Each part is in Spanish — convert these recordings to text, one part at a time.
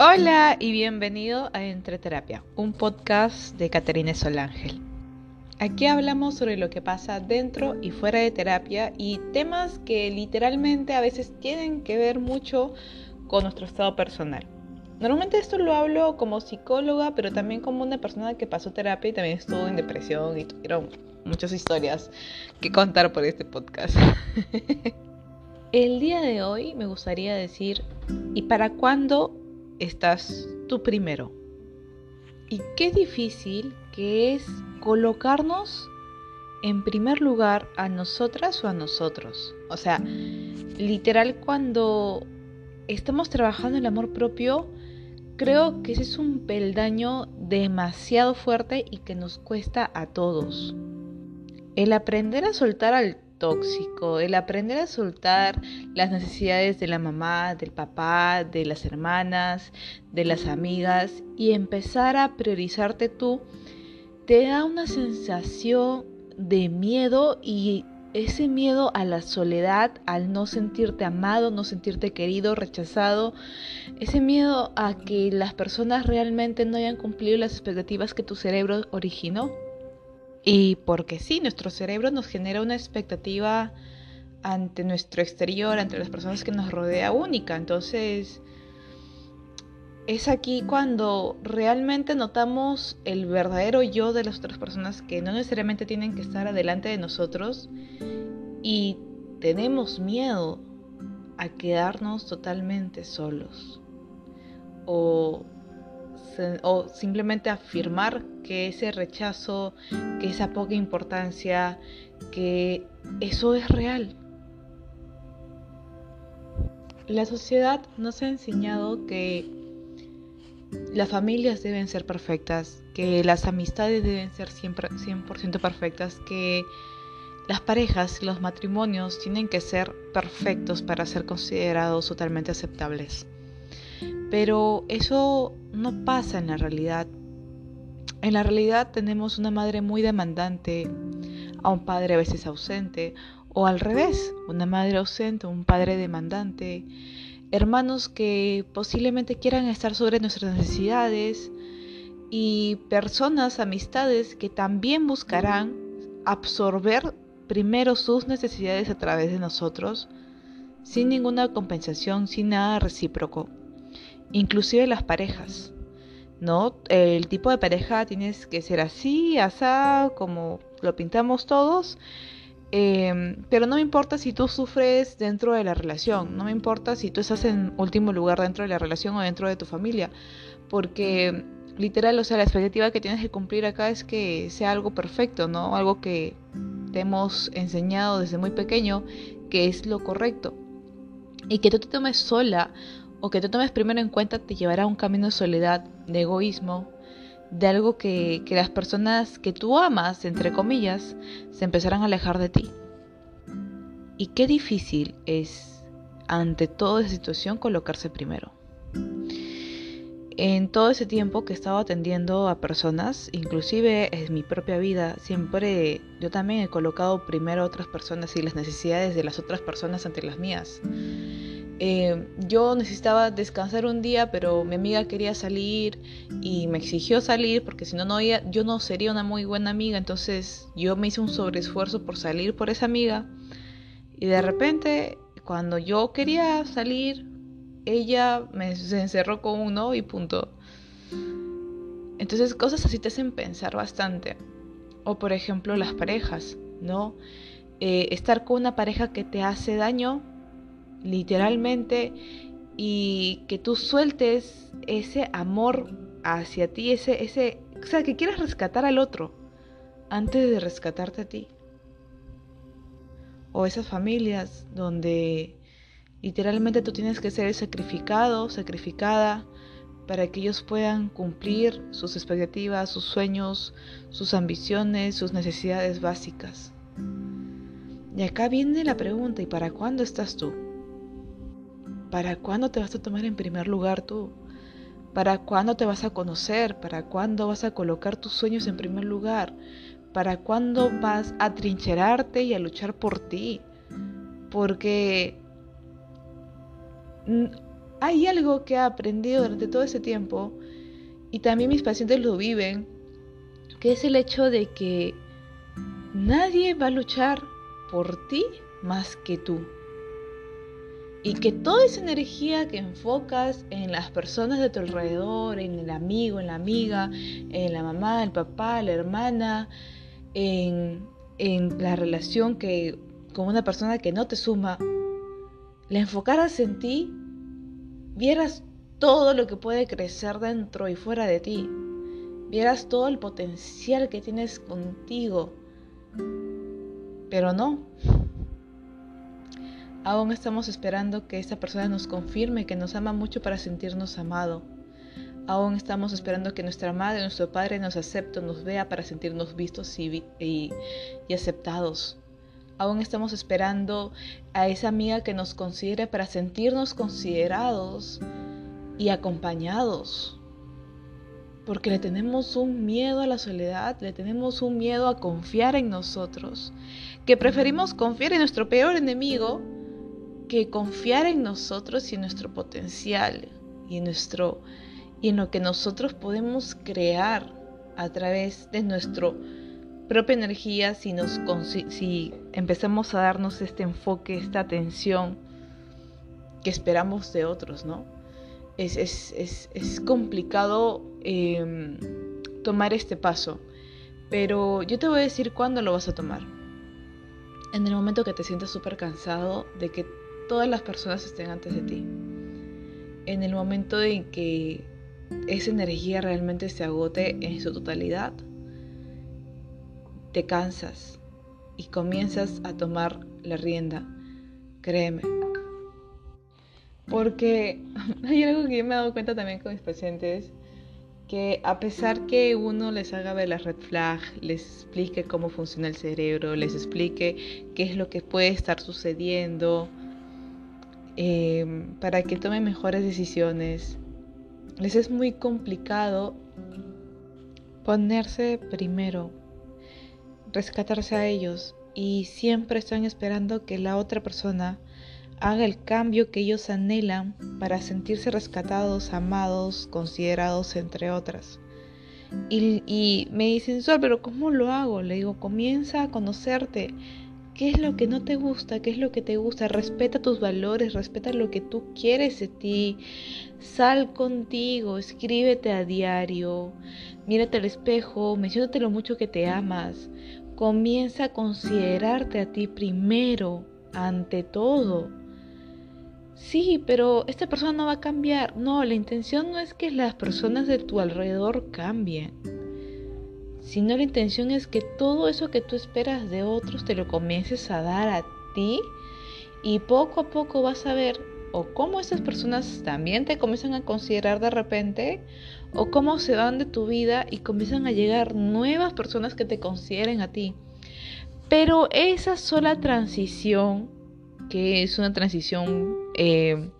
Hola y bienvenido a Entreterapia, un podcast de Caterina Solángel. Aquí hablamos sobre lo que pasa dentro y fuera de terapia y temas que literalmente a veces tienen que ver mucho con nuestro estado personal. Normalmente esto lo hablo como psicóloga, pero también como una persona que pasó terapia y también estuvo en depresión y tuvieron muchas historias que contar por este podcast. El día de hoy me gustaría decir, ¿y para cuándo estás tú primero. Y qué difícil que es colocarnos en primer lugar a nosotras o a nosotros. O sea, literal cuando estamos trabajando el amor propio, creo que ese es un peldaño demasiado fuerte y que nos cuesta a todos. El aprender a soltar al el aprender a soltar las necesidades de la mamá, del papá, de las hermanas, de las amigas y empezar a priorizarte tú, te da una sensación de miedo y ese miedo a la soledad, al no sentirte amado, no sentirte querido, rechazado, ese miedo a que las personas realmente no hayan cumplido las expectativas que tu cerebro originó. Y porque sí, nuestro cerebro nos genera una expectativa ante nuestro exterior, ante las personas que nos rodea única. Entonces, es aquí cuando realmente notamos el verdadero yo de las otras personas que no necesariamente tienen que estar adelante de nosotros y tenemos miedo a quedarnos totalmente solos o o simplemente afirmar que ese rechazo, que esa poca importancia, que eso es real. La sociedad nos ha enseñado que las familias deben ser perfectas, que las amistades deben ser siempre 100% perfectas, que las parejas, los matrimonios tienen que ser perfectos para ser considerados totalmente aceptables. Pero eso no pasa en la realidad. En la realidad tenemos una madre muy demandante, a un padre a veces ausente, o al revés, una madre ausente, un padre demandante, hermanos que posiblemente quieran estar sobre nuestras necesidades y personas, amistades que también buscarán absorber primero sus necesidades a través de nosotros, sin ninguna compensación, sin nada recíproco inclusive las parejas, ¿no? El tipo de pareja tienes que ser así, asá, como lo pintamos todos, em, pero no me importa si tú sufres dentro de la relación, no me importa si tú estás en último lugar dentro de la relación o dentro de tu familia, porque literal, o sea, la expectativa que tienes que cumplir acá es que sea algo perfecto, ¿no? Algo que te hemos enseñado desde muy pequeño que es lo correcto. Y que tú te tomes sola o que te tomes primero en cuenta te llevará a un camino de soledad, de egoísmo, de algo que, que las personas que tú amas, entre comillas, se empezarán a alejar de ti. Y qué difícil es, ante toda esa situación, colocarse primero. En todo ese tiempo que he estado atendiendo a personas, inclusive en mi propia vida, siempre yo también he colocado primero a otras personas y las necesidades de las otras personas ante las mías. Eh, yo necesitaba descansar un día, pero mi amiga quería salir y me exigió salir porque si no, no yo no sería una muy buena amiga. Entonces yo me hice un sobreesfuerzo por salir por esa amiga. Y de repente, cuando yo quería salir, ella me, se encerró con uno y punto. Entonces cosas así te hacen pensar bastante. O por ejemplo las parejas, ¿no? Eh, estar con una pareja que te hace daño literalmente, y que tú sueltes ese amor hacia ti, ese, ese, o sea, que quieras rescatar al otro antes de rescatarte a ti. O esas familias donde literalmente tú tienes que ser sacrificado, sacrificada, para que ellos puedan cumplir sus expectativas, sus sueños, sus ambiciones, sus necesidades básicas. Y acá viene la pregunta, ¿y para cuándo estás tú? ¿Para cuándo te vas a tomar en primer lugar tú? ¿Para cuándo te vas a conocer? ¿Para cuándo vas a colocar tus sueños en primer lugar? ¿Para cuándo vas a trincherarte y a luchar por ti? Porque hay algo que he aprendido durante todo ese tiempo y también mis pacientes lo viven, que es el hecho de que nadie va a luchar por ti más que tú. Y que toda esa energía que enfocas en las personas de tu alrededor, en el amigo, en la amiga, en la mamá, el papá, la hermana, en, en la relación que con una persona que no te suma, la enfocaras en ti, vieras todo lo que puede crecer dentro y fuera de ti, vieras todo el potencial que tienes contigo, pero no, Aún estamos esperando que esa persona nos confirme que nos ama mucho para sentirnos amado. Aún estamos esperando que nuestra madre, nuestro padre nos acepte, nos vea para sentirnos vistos y, y, aceptados. Aún estamos esperando a esa amiga que nos considere para sentirnos considerados y acompañados. Porque le tenemos un miedo a la soledad, le tenemos un miedo a confiar en nosotros, que preferimos confiar en nuestro peor enemigo que confiar en nosotros y en nuestro potencial y en, nuestro, y en lo que nosotros podemos crear a través de nuestra propia energía si, nos, si empezamos a darnos este enfoque, esta atención que esperamos de otros, ¿no? Es, es, es, es complicado em, tomar este paso, pero yo te voy a decir cuándo lo vas a tomar. En el momento que te sientas súper cansado de que todas las personas estén antes de ti. En el momento en que esa energía realmente se agote en su totalidad, te cansas y comienzas a tomar la rienda. Créeme. Porque hay algo que yo me he dado cuenta también con mis pacientes, que a pesar que uno les haga ver las red flag, les explique cómo funciona el cerebro, les explique qué es lo que puede estar sucediendo, Em, para que tomen mejores decisiones. Les es muy complicado ponerse primero, rescatarse a ellos y siempre están esperando que la otra persona haga el cambio que ellos anhelan para sentirse rescatados, amados, considerados, entre otras. Y, me dicen, Sol, pero ¿cómo lo hago? Le digo, comienza a conocerte, ¿Qué es lo que no te gusta? ¿Qué es lo que te gusta? Respeta tus valores, respeta lo que tú quieres de ti. Sal contigo, escríbete a diario, mírate al espejo, menciónate lo mucho que te amas. Comienza a considerarte a ti primero, ante todo. Sí, pero esta persona no va a cambiar. No, la intención no es que las personas de tu alrededor cambien sino la intención es que todo eso que tú esperas de otros te lo comiences a dar a ti y poco a poco vas a ver o cómo esas personas también te comienzan a considerar de repente o cómo se van de tu vida y comienzan a llegar nuevas personas que te consideren a ti. Pero esa sola transición, que es una transición eh,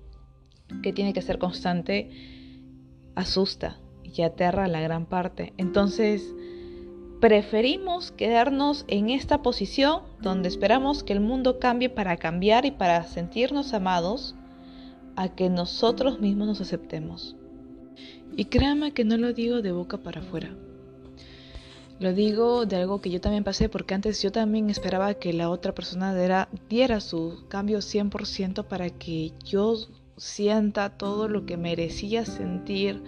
que tiene que ser constante, asusta y aterra a la gran parte. Entonces, Preferimos quedarnos en esta posición donde esperamos que el mundo cambie para cambiar y para sentirnos amados a que nosotros mismos nos aceptemos. Y créame que no lo digo de boca para afuera. Lo digo de algo que yo también pasé porque antes yo también esperaba que la otra persona diera, diera su cambio 100% para que yo sienta todo lo que merecía sentir,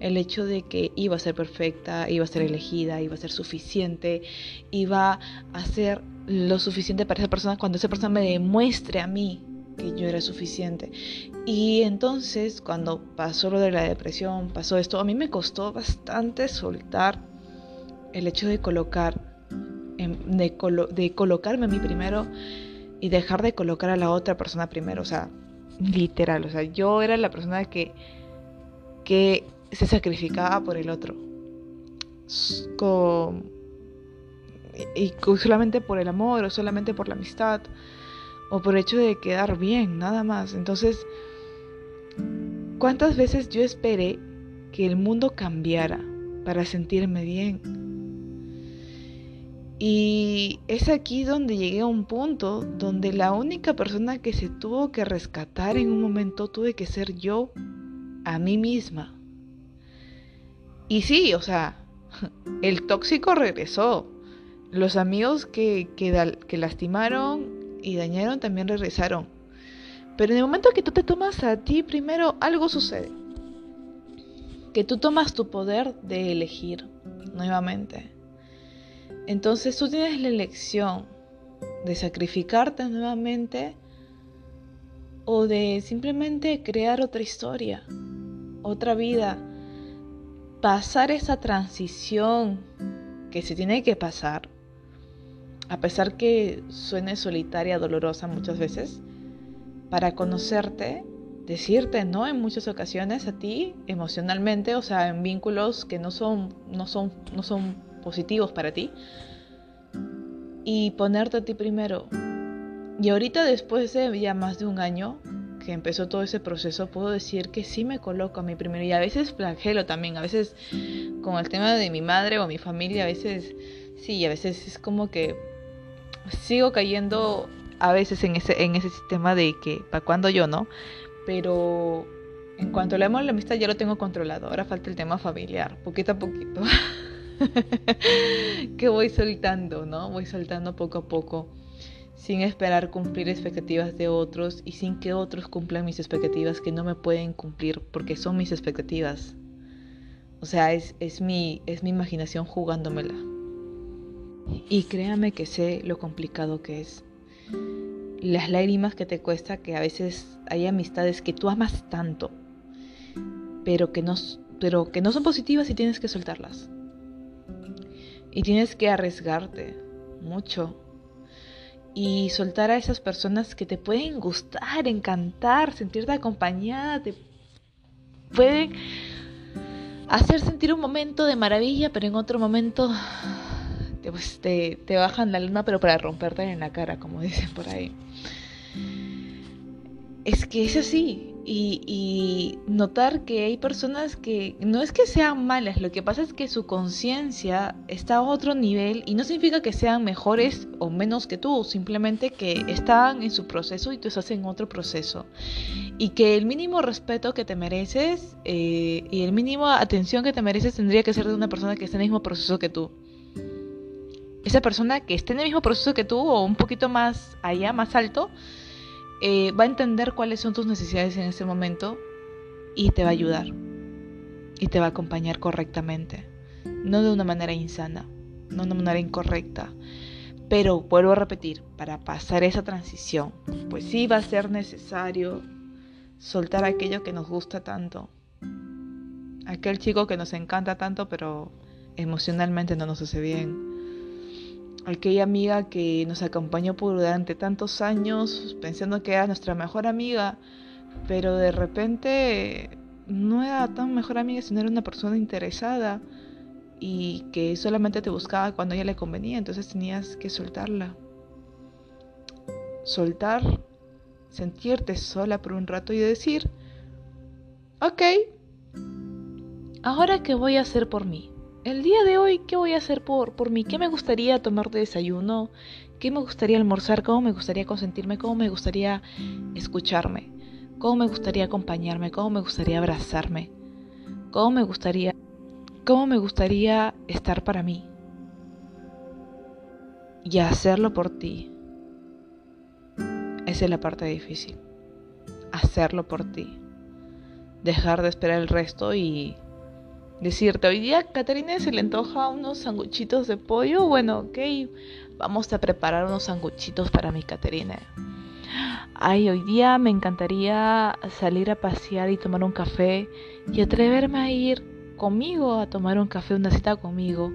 el hecho de que iba a ser perfecta, iba a ser elegida, iba a ser suficiente, iba a ser lo suficiente para esa persona cuando esa persona me demuestre a mí que yo era suficiente. Y entonces cuando pasó lo de la depresión, pasó esto, a mí me costó bastante soltar el hecho de colocar, de, de colocarme a mí primero y dejar de colocar a la otra persona primero. O sea, Literal, o sea, yo era la persona que, que se sacrificaba por el otro. y solamente por el amor o solamente por la amistad o por el hecho de quedar bien, nada más. Entonces, ¿cuántas veces yo esperé que el mundo cambiara para sentirme bien? Y es aquí donde llegué a un punto donde la única persona que se tuvo que rescatar en un momento tuve que ser yo a mí misma. Y sí, o sea, el tóxico regresó. Los amigos que, que, lastimaron y dañaron también regresaron. Pero en el momento que tú te tomas a ti primero, algo sucede. Que tú tomas tu poder de elegir nuevamente. Entonces tú tienes la elección de sacrificarte nuevamente o de simplemente crear otra historia, otra vida pasar esa transición que se tiene que pasar, a pesar que suene solitaria, dolorosa muchas veces, para conocerte, decirte no en muchas ocasiones a ti emocionalmente, o sea, en vínculos que no son, no son, no son positivos para ti, y ponerte a ti primero. Y ahorita después de ya más de un año, que empezó todo ese proceso, puedo decir que sí me coloco a mi primero. Y a veces flagelo también, a veces con el tema de mi madre o mi familia, a veces sí, a veces es como que sigo cayendo a veces en ese, en ese sistema de que, ¿para cuando yo no? Pero en cuanto a la amor la amistad ya lo tengo controlado. Ahora falta el tema familiar, poquito a poquito. que voy soltando, ¿no? Voy soltando poco a poco sin esperar cumplir expectativas de otros y sin que otros cumplan mis expectativas que no me pueden cumplir porque son mis expectativas. O sea, es, es, mi, es mi imaginación jugándomela. Y créame que sé lo complicado que es. Las lágrimas que te cuesta, que a veces hay amistades que tú amas tanto, pero que no, pero que no son positivas y tienes que soltarlas. Y tienes que arriesgarte mucho y soltar a esas personas que te pueden gustar, encantar, sentirte acompañada, te pueden hacer sentir un momento de maravilla, pero en otro momento te, pues, te, te bajan la luna, pero para romperte en la cara, como dicen por ahí. Es que es así, y, notar que hay personas que no es que sean malas, lo que pasa es que su conciencia está a otro nivel y no significa que sean mejores o menos que tú, simplemente que están en su proceso y tú estás en otro proceso. Y que el mínimo respeto que te mereces eh, y el mínimo atención que te mereces tendría que ser de una persona que esté en el mismo proceso que tú. Esa persona que esté en el mismo proceso que tú o un poquito más allá, más alto, eh, va a entender cuáles son tus necesidades en ese momento y te va a ayudar y te va a acompañar correctamente, no de una manera insana, no de una manera incorrecta. Pero vuelvo a repetir, para pasar esa transición, pues sí va a ser necesario soltar aquello que nos gusta tanto, aquel chico que nos encanta tanto, pero emocionalmente no nos hace bien aquella amiga que nos acompañó por durante tantos años pensando que era nuestra mejor amiga, pero de repente no era tan mejor amiga, sino era una persona interesada y que solamente te buscaba cuando ella le convenía, entonces tenías que soltarla. Soltar, sentirte sola por un rato y decir, ok, ahora qué voy a hacer por mí el día de hoy, ¿qué voy a hacer por, por mí? ¿Qué me gustaría tomar de desayuno? ¿Qué me gustaría almorzar? ¿Cómo me gustaría consentirme? ¿Cómo me gustaría escucharme? ¿Cómo me gustaría acompañarme? ¿Cómo me gustaría abrazarme? ¿Cómo me gustaría, cómo me gustaría estar para mí? Y hacerlo por ti. Esa es la parte difícil. Hacerlo por ti. Dejar de esperar el resto y decirte, hoy día Caterina se le antoja unos sanguchitos de pollo, bueno, ok, vamos a preparar unos sanguchitos para mi Caterina. Ay, hoy día me encantaría salir a pasear y tomar un café y atreverme a ir conmigo a tomar un café, una cita conmigo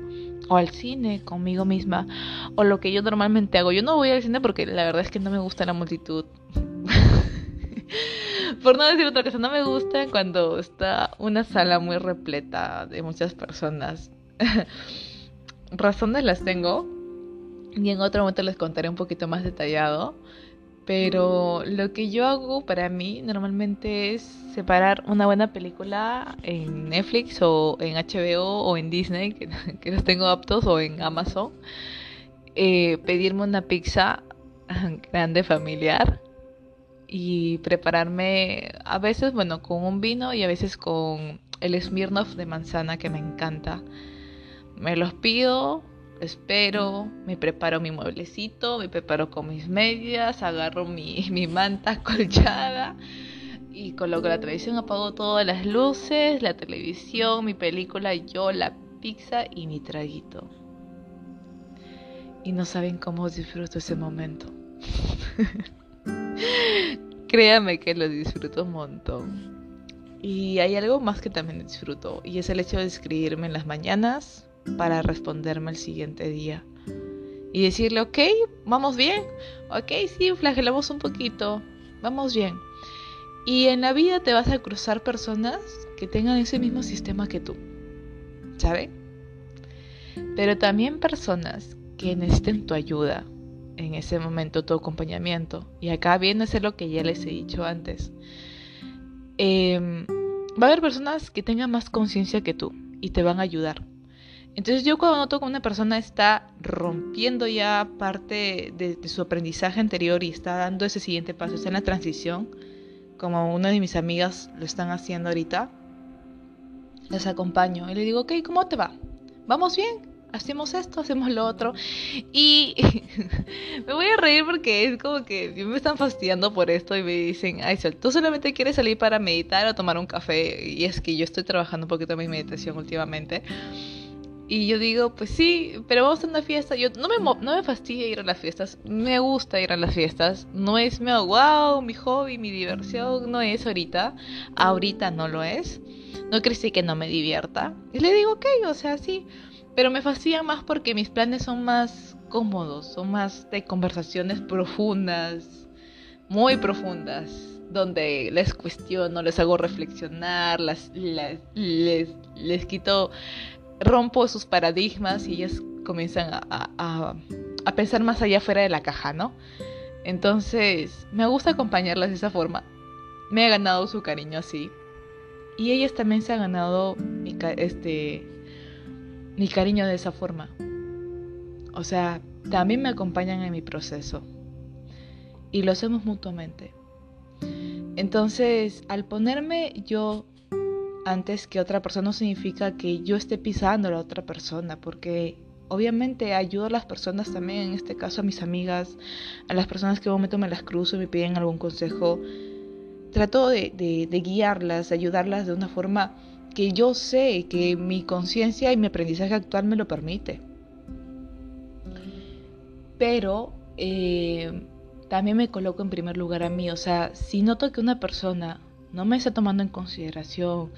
o al cine conmigo misma o lo que yo normalmente hago. Yo no voy al cine porque la verdad es que no me gusta la multitud. Por no decir otra cosa, no me gusta cuando está una sala muy repleta de muchas personas. Razones las tengo y en otro momento les contaré un poquito más detallado. Pero lo que yo hago para mí normalmente es separar una buena película en Netflix o en HBO o en Disney, que, que los tengo aptos, o en Amazon eh, pedirme una pizza grande familiar y prepararme a veces, bueno, con un vino y a veces con el Smirnoff de manzana que me encanta. Me los pido, espero, me preparo mi mueblecito, me preparo con mis medias, agarro mi, mi manta colchada y coloco la televisión, apago todas las luces, la televisión, mi película, yo, la pizza y mi traguito. Y no saben cómo disfruto ese momento. Créame que lo disfruto un montón. Y hay algo más que también disfruto, y es el hecho de escribirme en las mañanas para responderme el siguiente día. Y decirle, ok, vamos bien, ok, sí, flagelamos un poquito, vamos bien. Y en la vida te vas a cruzar personas que tengan ese mismo sistema que tú, ¿sabes? Pero también personas que necesiten tu ayuda, en ese momento tu acompañamiento. Y acá viene a ser lo que ya les he dicho antes. Em, va a haber personas que tengan más conciencia que tú y te van a ayudar. Entonces yo cuando noto que una persona está rompiendo ya parte de, su aprendizaje anterior y está dando ese siguiente paso, está en la transición, como una de mis amigas lo están haciendo ahorita, les acompaño y le digo, ok, ¿cómo te va? ¿Vamos bien? Hacemos esto, hacemos lo otro. Y me voy a reír porque es como que me están fastidiando por esto y me dicen, ay, Sol, tú solamente quieres salir para meditar o tomar un café. Y es que yo estoy trabajando un poquito en mi meditación últimamente. Y yo digo, pues sí, pero vamos a una fiesta. Yo no me, no me fastidia ir a las fiestas, me gusta ir a las fiestas. No es mi wow, mi hobby, mi diversión, no es ahorita. Ahorita no lo es. No crecí que no me divierta. Y le digo, ok, o sea, sí. Pero me fascina más porque mis planes son más cómodos, son más de conversaciones profundas, muy profundas, donde les cuestiono, les hago reflexionar, las, les, les, quito, rompo sus paradigmas y ellas comienzan a, a, a pensar más allá fuera de la caja, ¿no? Entonces, me gusta acompañarlas de esa forma. Me ha ganado su cariño así. Y ellas también se han ganado mi, este, mi cariño de esa forma. O sea, también me acompañan en mi proceso. Y lo hacemos mutuamente. Entonces, al ponerme yo antes que otra persona no significa que yo esté pisando a la otra persona, porque obviamente ayudo a las personas también, en este caso a mis amigas, a las personas que en un momento me las cruzo y me piden algún consejo. Trato de, de, de guiarlas, ayudarlas de una forma que yo sé que mi conciencia y mi aprendizaje actual me lo permite. Pero eh, también me coloco en primer lugar a mí. O sea, si noto que una persona no me está tomando en consideración,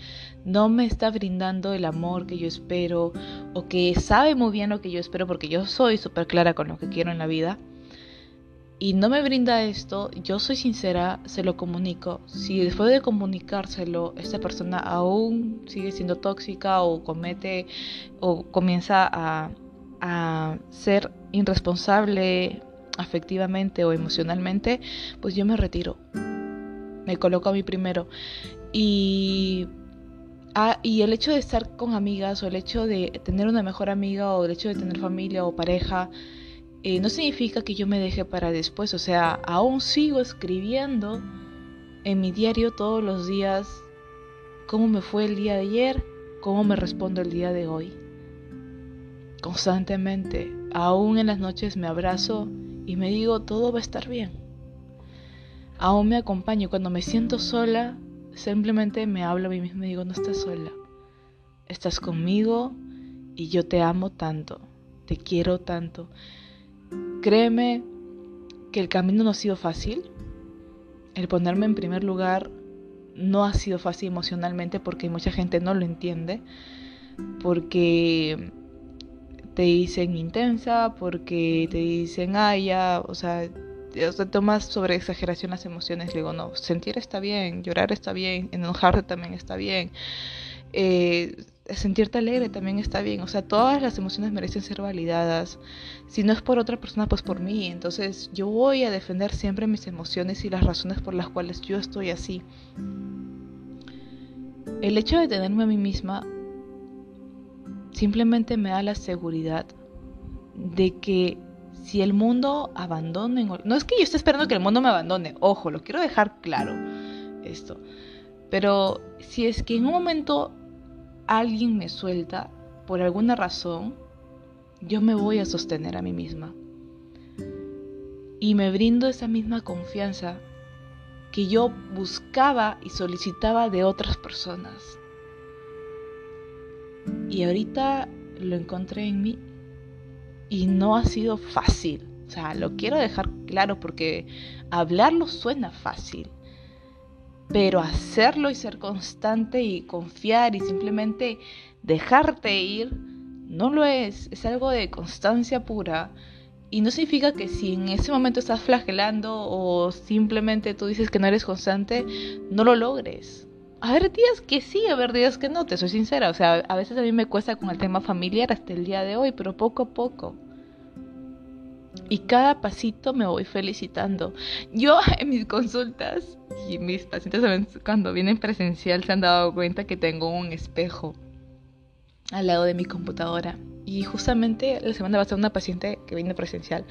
no me está brindando el amor que yo espero, o que sabe muy bien lo que yo espero, porque yo soy súper clara con lo que quiero en la vida, y no me brinda esto, yo soy sincera, se lo comunico. Si después de comunicárselo, esta persona aún sigue siendo tóxica o comete o comienza a, ser irresponsable afectivamente o emocionalmente, pues yo me retiro. Me coloco a mí primero. Y Ah, y el hecho de estar con amigas o el hecho de tener una mejor amiga o el hecho de tener familia o pareja eh, no significa que yo me deje para después, o sea, aún sigo escribiendo en mi diario todos los días cómo me fue el día de ayer, cómo me respondo el día de hoy. Constantemente, aún en las noches me abrazo y me digo todo va a estar bien. Aún me acompaño cuando me siento sola, simplemente me hablo a mí misma y digo no estás sola, estás conmigo y yo te amo tanto, te quiero tanto. Créeme que el camino no ha sido fácil. El ponerme en primer lugar no ha sido fácil emocionalmente porque mucha gente no lo entiende. Porque te dicen intensa, porque te dicen ay ya, o sea, te tomas sobre exageración las emociones. Le digo, no, sentir está bien, llorar está bien, enojarte también está bien. Eh, sentirte alegre también está bien. O sea, todas las emociones merecen ser validadas. Si no es por otra persona, pues por mí. Entonces yo voy a defender siempre mis emociones y las razones por las cuales yo estoy así. El hecho de tenerme a mí misma simplemente me da la seguridad de que si el mundo abandone, no es que yo esté esperando que el mundo me abandone, ojo, lo quiero dejar claro esto, pero si es que en un momento alguien me suelta por alguna razón, yo me voy a sostener a mí misma. Y me brindo esa misma confianza que yo buscaba y solicitaba de otras personas. Y ahorita lo encontré en mí y no ha sido fácil. O sea, lo quiero dejar claro porque hablarlo suena fácil, pero hacerlo y ser constante y confiar y simplemente dejarte ir, no lo es. Es algo de constancia pura. Y no significa que si en ese momento estás flagelando o simplemente tú dices que no eres constante, no lo logres a ver días que sí, a ver días que no, te soy sincera. O sea, a veces a mí me cuesta con el tema familiar hasta el día de hoy, pero poco a poco. Y cada pasito me voy felicitando. Yo en mis consultas y mis pacientes cuando vienen presencial se han dado cuenta que tengo un espejo al lado de mi computadora. Y justamente la semana pasada una paciente que viene presencial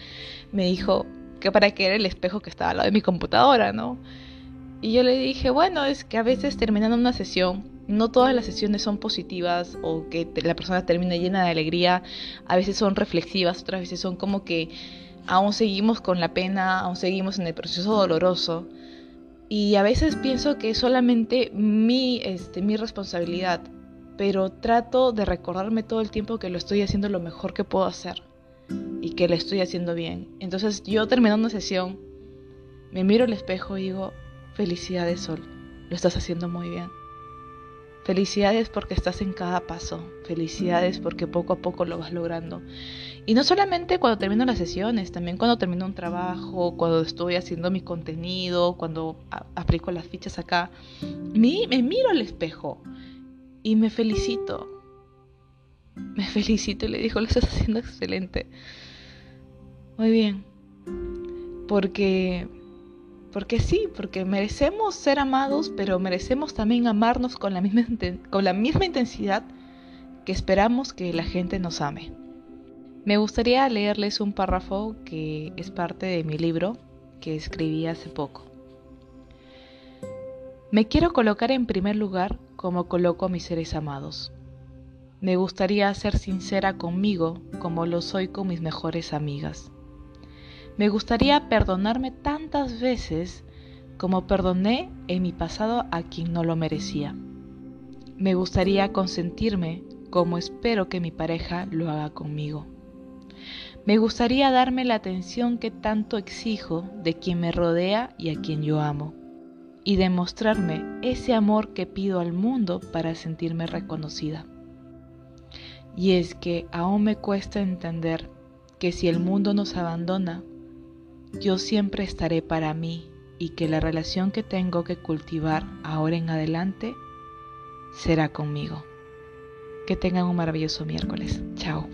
me dijo que para qué era el espejo que estaba al lado de mi computadora, ¿no? Y yo le dije, bueno, es que a veces terminando una sesión, no todas las sesiones son positivas o que la persona termina llena de alegría, a veces son reflexivas, otras veces son como que aún seguimos con la pena, aún seguimos en el proceso doloroso. Y a veces pienso que es solamente mi, este, mi responsabilidad, pero trato de recordarme todo el tiempo que lo estoy haciendo lo mejor que puedo hacer y que lo estoy haciendo bien. Entonces yo terminando sesión, me miro al espejo y digo, Felicidades Sol, lo estás haciendo muy bien. Felicidades porque estás en cada paso. Felicidades porque poco a poco lo vas logrando. Y no solamente cuando termino las sesiones, también cuando termino un trabajo, cuando estoy haciendo mi contenido, cuando aplico las fichas acá. Me, me miro al espejo y me felicito. Me felicito y le digo, lo estás haciendo excelente. Muy bien. Porque porque sí, porque merecemos ser amados, pero merecemos también amarnos con la misma, con la misma intensidad que esperamos que la gente nos ame. Me gustaría leerles un párrafo que es parte de mi libro que escribí hace poco. Me quiero colocar en primer lugar como coloco a mis seres amados. Me gustaría ser sincera conmigo como lo soy con mis mejores amigas. Me gustaría perdonarme tantas veces como perdoné en mi pasado a quien no lo merecía. Me gustaría consentirme como espero que mi pareja lo haga conmigo. Me gustaría darme la atención que tanto exijo de quien me rodea y a quien yo amo, y demostrarme ese amor que pido al mundo para sentirme reconocida. Y es que aún me cuesta entender que si el mundo nos abandona, yo siempre estaré para mí y que la relación que tengo que cultivar ahora en adelante será conmigo. Que tengan un maravilloso miércoles. Chao.